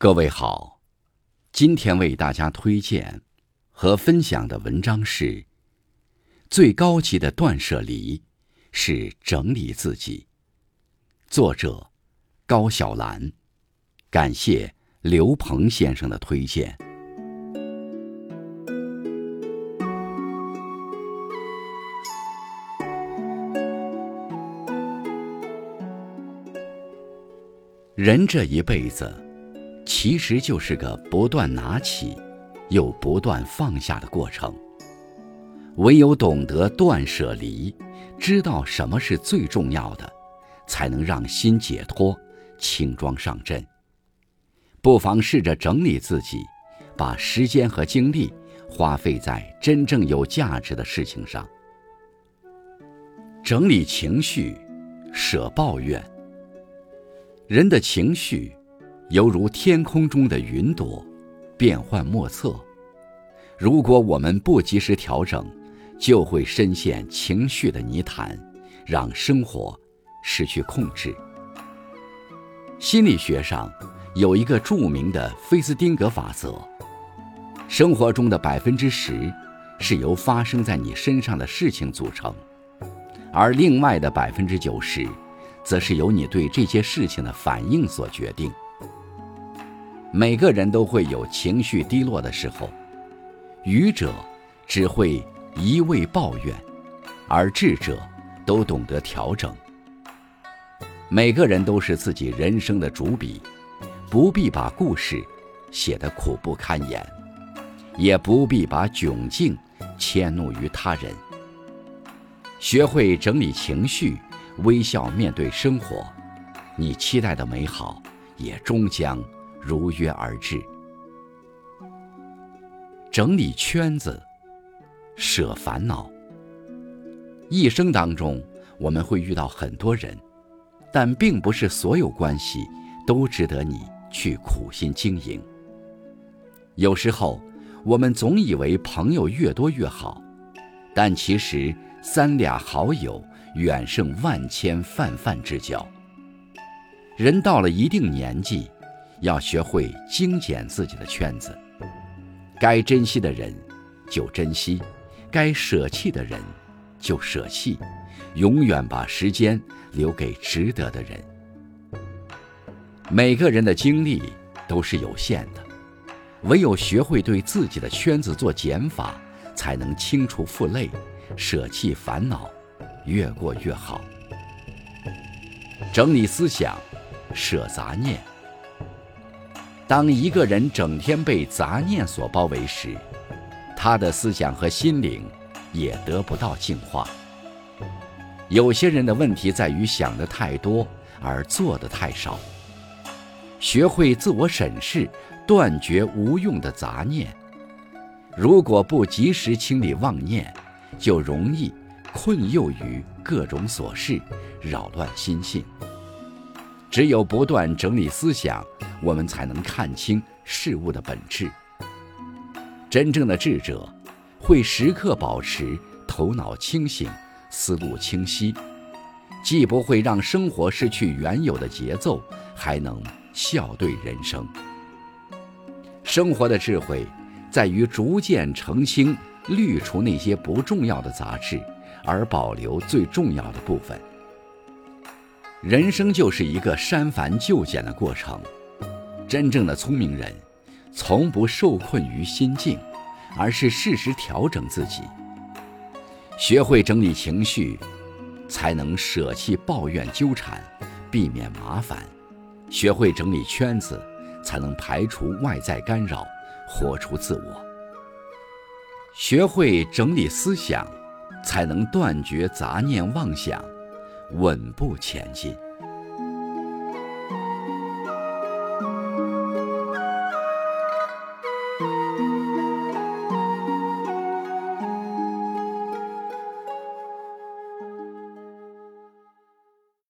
各位好，今天为大家推荐和分享的文章是：最高级的断舍离是整理自己。作者高小兰，感谢刘鹏先生的推荐。人这一辈子。其实就是个不断拿起，又不断放下的过程。唯有懂得断舍离，知道什么是最重要的，才能让心解脱，轻装上阵。不妨试着整理自己，把时间和精力花费在真正有价值的事情上。整理情绪，舍抱怨。人的情绪。犹如天空中的云朵，变幻莫测。如果我们不及时调整，就会深陷情绪的泥潭，让生活失去控制。心理学上有一个著名的菲斯汀格法则：生活中的百分之十是由发生在你身上的事情组成，而另外的百分之九十，则是由你对这些事情的反应所决定。每个人都会有情绪低落的时候，愚者只会一味抱怨，而智者都懂得调整。每个人都是自己人生的主笔，不必把故事写得苦不堪言，也不必把窘境迁怒于他人。学会整理情绪，微笑面对生活，你期待的美好也终将。如约而至。整理圈子，舍烦恼。一生当中，我们会遇到很多人，但并不是所有关系都值得你去苦心经营。有时候，我们总以为朋友越多越好，但其实三俩好友远胜万千泛泛之交。人到了一定年纪。要学会精简自己的圈子，该珍惜的人就珍惜，该舍弃的人就舍弃，永远把时间留给值得的人。每个人的精力都是有限的，唯有学会对自己的圈子做减法，才能清除负累，舍弃烦恼，越过越好。整理思想，舍杂念。当一个人整天被杂念所包围时，他的思想和心灵也得不到净化。有些人的问题在于想的太多而做的太少。学会自我审视，断绝无用的杂念。如果不及时清理妄念，就容易困囿于各种琐事，扰乱心性。只有不断整理思想。我们才能看清事物的本质。真正的智者会时刻保持头脑清醒、思路清晰，既不会让生活失去原有的节奏，还能笑对人生。生活的智慧在于逐渐澄清、滤除那些不重要的杂质，而保留最重要的部分。人生就是一个删繁就简的过程。真正的聪明人，从不受困于心境，而是适时调整自己。学会整理情绪，才能舍弃抱怨纠缠，避免麻烦；学会整理圈子，才能排除外在干扰，活出自我；学会整理思想，才能断绝杂念妄想，稳步前进。